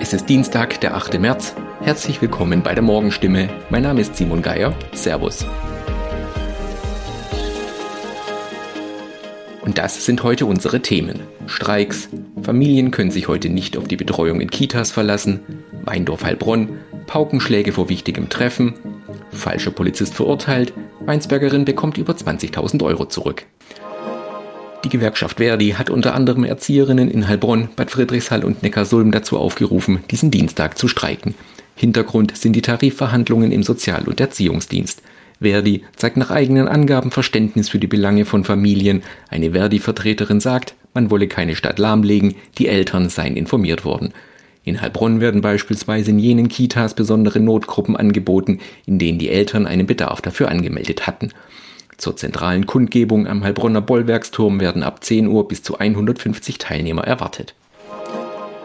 Es ist Dienstag, der 8. März. Herzlich willkommen bei der Morgenstimme. Mein Name ist Simon Geier. Servus. Und das sind heute unsere Themen. Streiks, Familien können sich heute nicht auf die Betreuung in Kitas verlassen, Weindorf-Heilbronn, Paukenschläge vor wichtigem Treffen, falscher Polizist verurteilt, Weinsbergerin bekommt über 20.000 Euro zurück. Die Gewerkschaft Verdi hat unter anderem Erzieherinnen in Heilbronn, Bad Friedrichshall und Neckarsulm dazu aufgerufen, diesen Dienstag zu streiken. Hintergrund sind die Tarifverhandlungen im Sozial- und Erziehungsdienst. Verdi zeigt nach eigenen Angaben Verständnis für die Belange von Familien. Eine Verdi-Vertreterin sagt, man wolle keine Stadt lahmlegen, die Eltern seien informiert worden. In Heilbronn werden beispielsweise in jenen Kitas besondere Notgruppen angeboten, in denen die Eltern einen Bedarf dafür angemeldet hatten. Zur zentralen Kundgebung am Heilbronner Bollwerksturm werden ab 10 Uhr bis zu 150 Teilnehmer erwartet.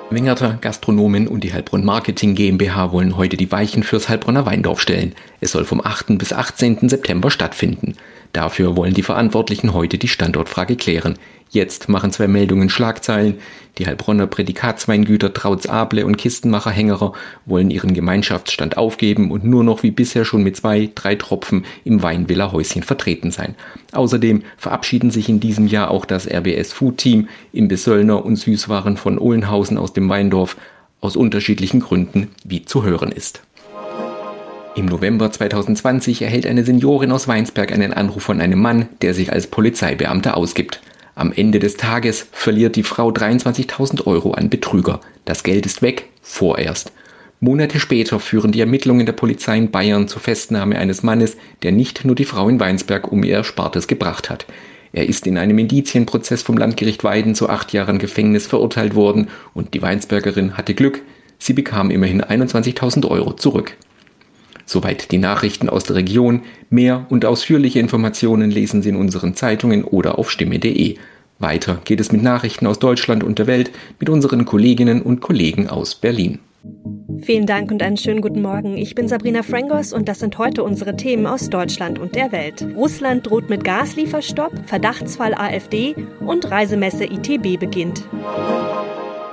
Wingerter, Gastronomen und die Heilbronn Marketing GmbH wollen heute die Weichen fürs Heilbronner Weindorf stellen. Es soll vom 8. bis 18. September stattfinden. Dafür wollen die Verantwortlichen heute die Standortfrage klären. Jetzt machen zwei Meldungen Schlagzeilen. Die Heilbronner Prädikatsweingüter Trautz Able und Kistenmacher Hängerer wollen ihren Gemeinschaftsstand aufgeben und nur noch wie bisher schon mit zwei, drei Tropfen im Weinvilla Häuschen vertreten sein. Außerdem verabschieden sich in diesem Jahr auch das RBS Food Team im Besöllner und Süßwaren von Ohlenhausen aus dem Weindorf aus unterschiedlichen Gründen, wie zu hören ist. Im November 2020 erhält eine Seniorin aus Weinsberg einen Anruf von einem Mann, der sich als Polizeibeamter ausgibt. Am Ende des Tages verliert die Frau 23.000 Euro an Betrüger. Das Geld ist weg, vorerst. Monate später führen die Ermittlungen der Polizei in Bayern zur Festnahme eines Mannes, der nicht nur die Frau in Weinsberg um ihr Erspartes gebracht hat. Er ist in einem Indizienprozess vom Landgericht Weiden zu acht Jahren Gefängnis verurteilt worden und die Weinsbergerin hatte Glück, sie bekam immerhin 21.000 Euro zurück. Soweit die Nachrichten aus der Region. Mehr und ausführliche Informationen lesen Sie in unseren Zeitungen oder auf stimme.de. Weiter geht es mit Nachrichten aus Deutschland und der Welt mit unseren Kolleginnen und Kollegen aus Berlin. Vielen Dank und einen schönen guten Morgen. Ich bin Sabrina Frangos und das sind heute unsere Themen aus Deutschland und der Welt. Russland droht mit Gaslieferstopp, Verdachtsfall AfD und Reisemesse ITB beginnt.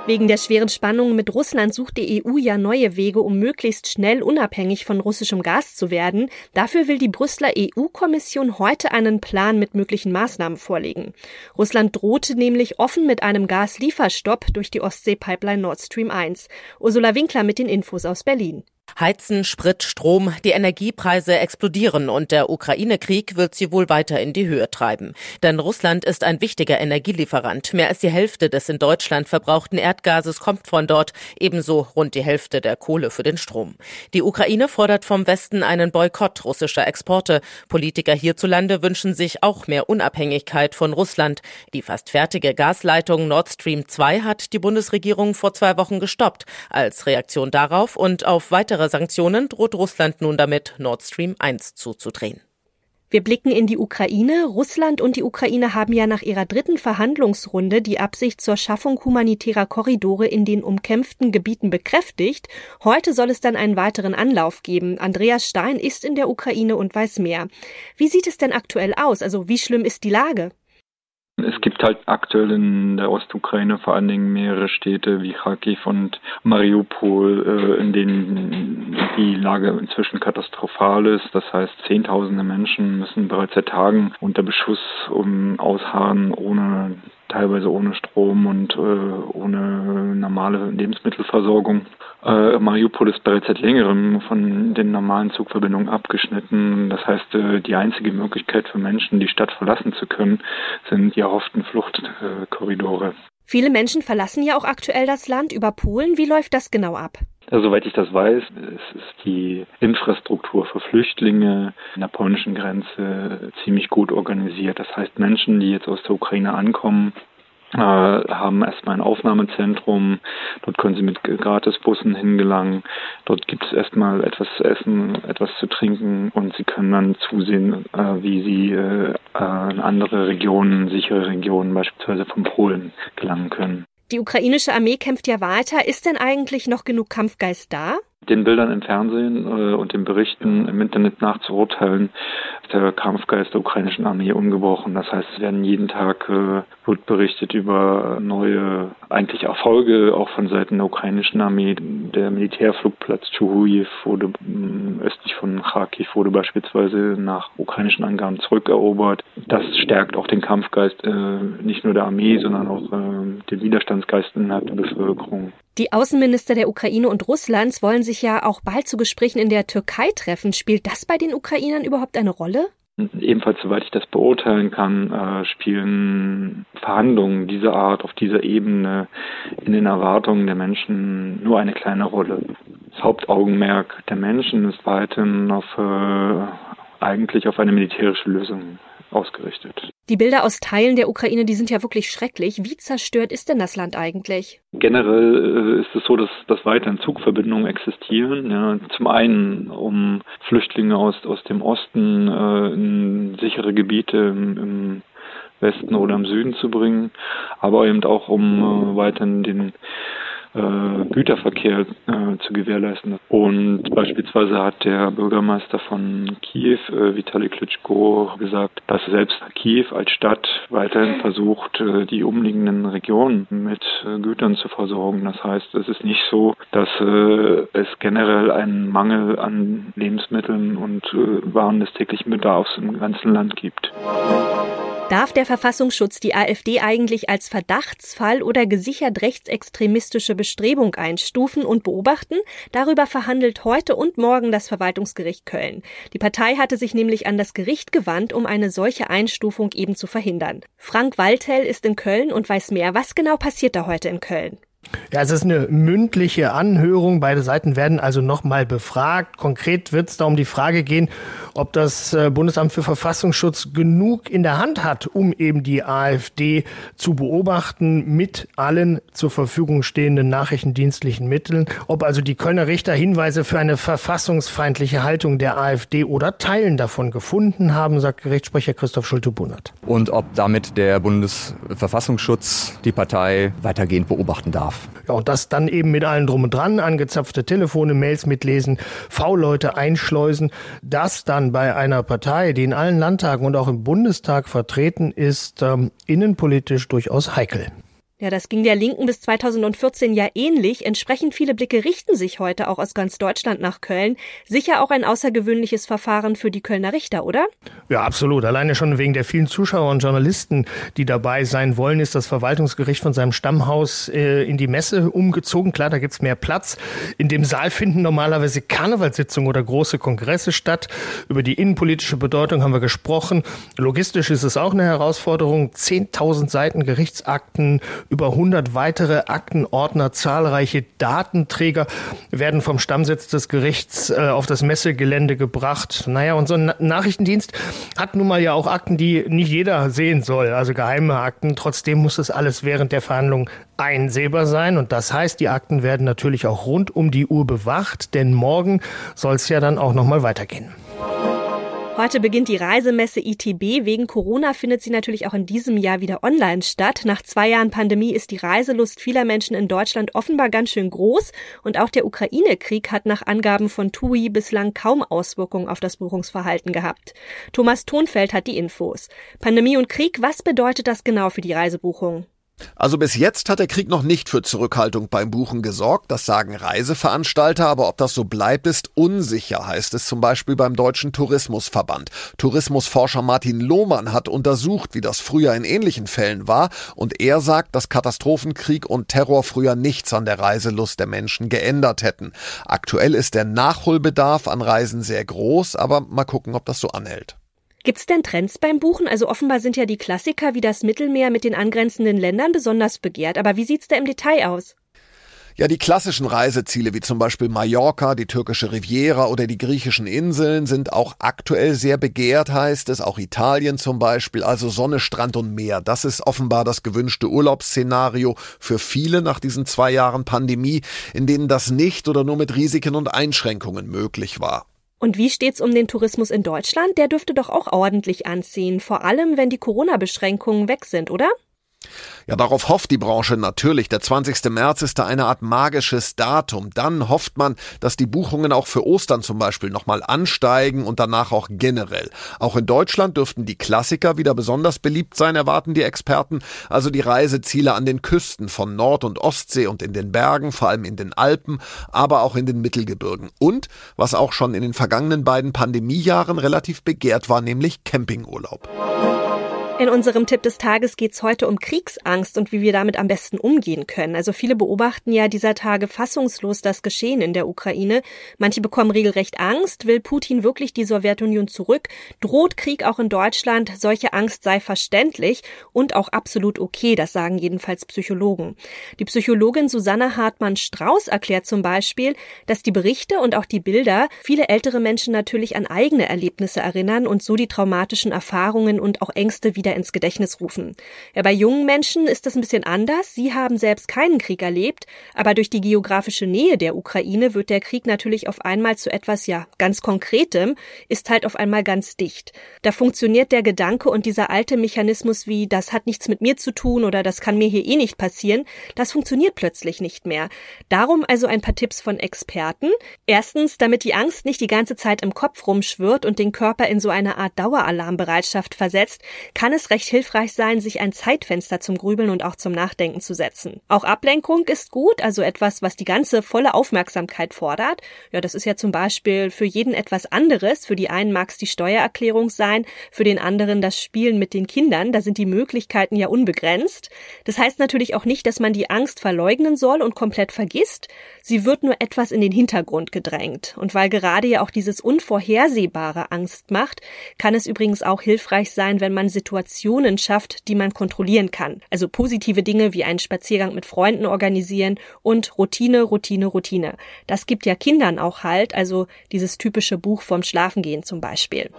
Wegen der schweren Spannungen mit Russland sucht die EU ja neue Wege, um möglichst schnell unabhängig von russischem Gas zu werden. Dafür will die Brüsseler EU-Kommission heute einen Plan mit möglichen Maßnahmen vorlegen. Russland drohte nämlich offen mit einem Gaslieferstopp durch die Ostsee-Pipeline Nord Stream 1. Ursula Winkler mit den Infos aus Berlin. Heizen, Sprit, Strom, die Energiepreise explodieren und der Ukraine-Krieg wird sie wohl weiter in die Höhe treiben. Denn Russland ist ein wichtiger Energielieferant. Mehr als die Hälfte des in Deutschland verbrauchten Erdgases kommt von dort, ebenso rund die Hälfte der Kohle für den Strom. Die Ukraine fordert vom Westen einen Boykott russischer Exporte. Politiker hierzulande wünschen sich auch mehr Unabhängigkeit von Russland. Die fast fertige Gasleitung Nord Stream 2 hat die Bundesregierung vor zwei Wochen gestoppt. Als Reaktion darauf und auf weitere weitere Sanktionen droht Russland nun damit, Nord Stream 1 zuzudrehen. Wir blicken in die Ukraine. Russland und die Ukraine haben ja nach ihrer dritten Verhandlungsrunde die Absicht zur Schaffung humanitärer Korridore in den umkämpften Gebieten bekräftigt. Heute soll es dann einen weiteren Anlauf geben. Andreas Stein ist in der Ukraine und weiß mehr. Wie sieht es denn aktuell aus? Also wie schlimm ist die Lage? Es gibt halt aktuell in der Ostukraine vor allen Dingen mehrere Städte wie Kharkiv und Mariupol, äh, in denen die Lage inzwischen katastrophal ist. Das heißt, Zehntausende Menschen müssen bereits seit Tagen unter Beschuss um ausharren, ohne teilweise ohne Strom und äh, ohne normale Lebensmittelversorgung. Äh, Mariupol ist bereits seit längerem von den normalen Zugverbindungen abgeschnitten. Das heißt, äh, die einzige Möglichkeit für Menschen, die Stadt verlassen zu können, sind die erhofften Fluchtkorridore. Viele Menschen verlassen ja auch aktuell das Land über Polen. Wie läuft das genau ab? Also, soweit ich das weiß, es ist die Infrastruktur für Flüchtlinge an der polnischen Grenze ziemlich gut organisiert. Das heißt, Menschen, die jetzt aus der Ukraine ankommen, äh, haben erstmal ein Aufnahmezentrum. Dort können sie mit Gratisbussen hingelangen. Dort gibt es erstmal etwas zu essen, etwas zu trinken und sie können dann zusehen, äh, wie sie in andere Regionen, sichere Regionen, beispielsweise von Polen, gelangen können. Die ukrainische Armee kämpft ja weiter. Ist denn eigentlich noch genug Kampfgeist da? den Bildern im Fernsehen äh, und den Berichten im Internet nachzuurteilen, ist der Kampfgeist der ukrainischen Armee ungebrochen. Das heißt, es werden jeden Tag wird berichtet über neue, eigentlich Erfolge auch von Seiten der ukrainischen Armee. Der Militärflugplatz Chuhuyev wurde äh, östlich von Kharkiv wurde beispielsweise nach ukrainischen Angaben zurückerobert. Das stärkt auch den Kampfgeist äh, nicht nur der Armee, sondern auch äh, den Widerstandsgeist innerhalb der Bevölkerung. Die Außenminister der Ukraine und Russlands wollen sich ja auch bald zu Gesprächen in der Türkei treffen. Spielt das bei den Ukrainern überhaupt eine Rolle? Ebenfalls, soweit ich das beurteilen kann, äh, spielen Verhandlungen dieser Art auf dieser Ebene in den Erwartungen der Menschen nur eine kleine Rolle. Das Hauptaugenmerk der Menschen ist weiterhin auf äh, eigentlich auf eine militärische Lösung ausgerichtet. Die Bilder aus Teilen der Ukraine, die sind ja wirklich schrecklich. Wie zerstört ist denn das Land eigentlich? Generell äh, ist es so, dass, dass weiterhin Zugverbindungen existieren. Ja. Zum einen, um Flüchtlinge aus, aus dem Osten äh, in sichere Gebiete im, im Westen oder im Süden zu bringen, aber eben auch um äh, weiterhin den Güterverkehr äh, zu gewährleisten. Und beispielsweise hat der Bürgermeister von Kiew, äh, Vitali Klitschko, gesagt, dass selbst Kiew als Stadt weiterhin versucht, äh, die umliegenden Regionen mit äh, Gütern zu versorgen. Das heißt, es ist nicht so, dass äh, es generell einen Mangel an Lebensmitteln und Waren des täglichen Bedarfs im ganzen Land gibt. Darf der Verfassungsschutz die AfD eigentlich als Verdachtsfall oder gesichert rechtsextremistische Bestrebung einstufen und beobachten? Darüber verhandelt heute und morgen das Verwaltungsgericht Köln. Die Partei hatte sich nämlich an das Gericht gewandt, um eine solche Einstufung eben zu verhindern. Frank Waldhell ist in Köln und weiß mehr. Was genau passiert da heute in Köln? Ja, es ist eine mündliche Anhörung. Beide Seiten werden also nochmal befragt. Konkret wird es da um die Frage gehen, ob das äh, Bundesamt für Verfassungsschutz genug in der Hand hat, um eben die AfD zu beobachten mit allen zur Verfügung stehenden nachrichtendienstlichen Mitteln. Ob also die Kölner Richter Hinweise für eine verfassungsfeindliche Haltung der AfD oder Teilen davon gefunden haben, sagt Gerichtssprecher Christoph Schulte-Bunnert. Und ob damit der Bundesverfassungsschutz die Partei weitergehend beobachten darf Ja, und das dann eben mit allen drum und dran, angezapfte Telefone, Mails mitlesen, V-Leute einschleusen. Das dann bei einer Partei, die in allen Landtagen und auch im Bundestag vertreten ist, ähm, innenpolitisch durchaus heikel. Ja, das ging der Linken bis 2014 ja ähnlich. Entsprechend viele Blicke richten sich heute auch aus ganz Deutschland nach Köln. Sicher auch ein außergewöhnliches Verfahren für die Kölner Richter, oder? Ja, absolut. Alleine schon wegen der vielen Zuschauer und Journalisten, die dabei sein wollen, ist das Verwaltungsgericht von seinem Stammhaus äh, in die Messe umgezogen. Klar, da gibt's mehr Platz. In dem Saal finden normalerweise Karnevalssitzungen oder große Kongresse statt. Über die innenpolitische Bedeutung haben wir gesprochen. Logistisch ist es auch eine Herausforderung. 10.000 Seiten Gerichtsakten über 100 weitere Aktenordner, zahlreiche Datenträger werden vom Stammsitz des Gerichts äh, auf das Messegelände gebracht. Naja, und so ein Nachrichtendienst hat nun mal ja auch Akten, die nicht jeder sehen soll, also geheime Akten. Trotzdem muss das alles während der Verhandlung einsehbar sein. Und das heißt, die Akten werden natürlich auch rund um die Uhr bewacht, denn morgen soll es ja dann auch nochmal weitergehen. Heute beginnt die Reisemesse ITB. Wegen Corona findet sie natürlich auch in diesem Jahr wieder online statt. Nach zwei Jahren Pandemie ist die Reiselust vieler Menschen in Deutschland offenbar ganz schön groß. Und auch der Ukraine-Krieg hat nach Angaben von TUI bislang kaum Auswirkungen auf das Buchungsverhalten gehabt. Thomas Thonfeld hat die Infos. Pandemie und Krieg, was bedeutet das genau für die Reisebuchung? Also bis jetzt hat der Krieg noch nicht für Zurückhaltung beim Buchen gesorgt, das sagen Reiseveranstalter, aber ob das so bleibt, ist unsicher, heißt es zum Beispiel beim Deutschen Tourismusverband. Tourismusforscher Martin Lohmann hat untersucht, wie das früher in ähnlichen Fällen war, und er sagt, dass Katastrophenkrieg und Terror früher nichts an der Reiselust der Menschen geändert hätten. Aktuell ist der Nachholbedarf an Reisen sehr groß, aber mal gucken, ob das so anhält. Gibt es denn Trends beim Buchen? Also offenbar sind ja die Klassiker wie das Mittelmeer mit den angrenzenden Ländern besonders begehrt. Aber wie sieht's da im Detail aus? Ja, die klassischen Reiseziele wie zum Beispiel Mallorca, die türkische Riviera oder die griechischen Inseln sind auch aktuell sehr begehrt, heißt es. Auch Italien zum Beispiel, also Sonne, Strand und Meer. Das ist offenbar das gewünschte Urlaubsszenario für viele nach diesen zwei Jahren Pandemie, in denen das nicht oder nur mit Risiken und Einschränkungen möglich war. Und wie steht's um den Tourismus in Deutschland? Der dürfte doch auch ordentlich anziehen, vor allem wenn die Corona-Beschränkungen weg sind, oder? Ja, darauf hofft die Branche natürlich. Der 20. März ist da eine Art magisches Datum. Dann hofft man, dass die Buchungen auch für Ostern zum Beispiel nochmal ansteigen und danach auch generell. Auch in Deutschland dürften die Klassiker wieder besonders beliebt sein, erwarten die Experten. Also die Reiseziele an den Küsten von Nord- und Ostsee und in den Bergen, vor allem in den Alpen, aber auch in den Mittelgebirgen. Und, was auch schon in den vergangenen beiden Pandemiejahren relativ begehrt war, nämlich Campingurlaub. In unserem Tipp des Tages geht es heute um Kriegsangst und wie wir damit am besten umgehen können. Also viele beobachten ja dieser Tage fassungslos das Geschehen in der Ukraine. Manche bekommen regelrecht Angst. Will Putin wirklich die Sowjetunion zurück? Droht Krieg auch in Deutschland? Solche Angst sei verständlich und auch absolut okay. Das sagen jedenfalls Psychologen. Die Psychologin Susanne Hartmann-Strauß erklärt zum Beispiel, dass die Berichte und auch die Bilder viele ältere Menschen natürlich an eigene Erlebnisse erinnern und so die traumatischen Erfahrungen und auch Ängste wieder wieder ins Gedächtnis rufen. Ja, bei jungen Menschen ist das ein bisschen anders. Sie haben selbst keinen Krieg erlebt, aber durch die geografische Nähe der Ukraine wird der Krieg natürlich auf einmal zu etwas, ja, ganz Konkretem, ist halt auf einmal ganz dicht. Da funktioniert der Gedanke und dieser alte Mechanismus wie, das hat nichts mit mir zu tun oder das kann mir hier eh nicht passieren, das funktioniert plötzlich nicht mehr. Darum also ein paar Tipps von Experten. Erstens, damit die Angst nicht die ganze Zeit im Kopf rumschwirrt und den Körper in so eine Art Daueralarmbereitschaft versetzt, kann es es recht hilfreich sein, sich ein Zeitfenster zum Grübeln und auch zum Nachdenken zu setzen. Auch Ablenkung ist gut, also etwas, was die ganze volle Aufmerksamkeit fordert. Ja, das ist ja zum Beispiel für jeden etwas anderes. Für die einen mag es die Steuererklärung sein, für den anderen das Spielen mit den Kindern. Da sind die Möglichkeiten ja unbegrenzt. Das heißt natürlich auch nicht, dass man die Angst verleugnen soll und komplett vergisst. Sie wird nur etwas in den Hintergrund gedrängt. Und weil gerade ja auch dieses Unvorhersehbare Angst macht, kann es übrigens auch hilfreich sein, wenn man Situationen Situationen schafft, die man kontrollieren kann. Also positive Dinge wie einen Spaziergang mit Freunden organisieren und Routine, Routine, Routine. Das gibt ja Kindern auch halt, also dieses typische Buch vom Schlafengehen zum Beispiel.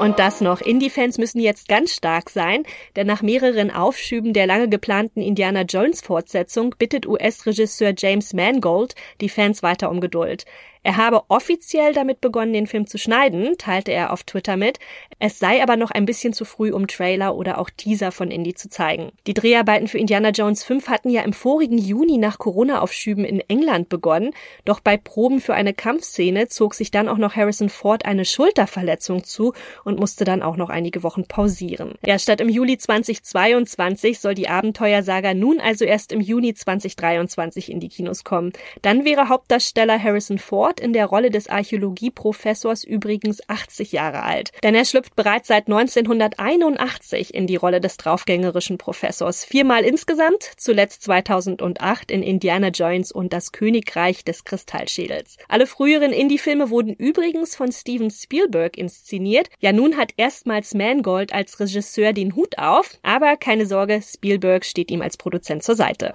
Und das noch. Indie-Fans müssen jetzt ganz stark sein, denn nach mehreren Aufschüben der lange geplanten Indiana Jones Fortsetzung bittet US-Regisseur James Mangold die Fans weiter um Geduld. Er habe offiziell damit begonnen, den Film zu schneiden, teilte er auf Twitter mit. Es sei aber noch ein bisschen zu früh, um Trailer oder auch Teaser von Indie zu zeigen. Die Dreharbeiten für Indiana Jones 5 hatten ja im vorigen Juni nach Corona-Aufschüben in England begonnen, doch bei Proben für eine Kampfszene zog sich dann auch noch Harrison Ford eine Schulterverletzung zu und musste dann auch noch einige Wochen pausieren. Ja, statt im Juli 2022 soll die Abenteuersaga nun also erst im Juni 2023 in die Kinos kommen. Dann wäre Hauptdarsteller Harrison Ford Ford in der Rolle des Archäologieprofessors übrigens 80 Jahre alt. Denn er schlüpft bereits seit 1981 in die Rolle des draufgängerischen Professors. Viermal insgesamt, zuletzt 2008 in Indiana Jones und das Königreich des Kristallschädels. Alle früheren Indie-Filme wurden übrigens von Steven Spielberg inszeniert. Ja, nun hat erstmals Mangold als Regisseur den Hut auf, aber keine Sorge, Spielberg steht ihm als Produzent zur Seite.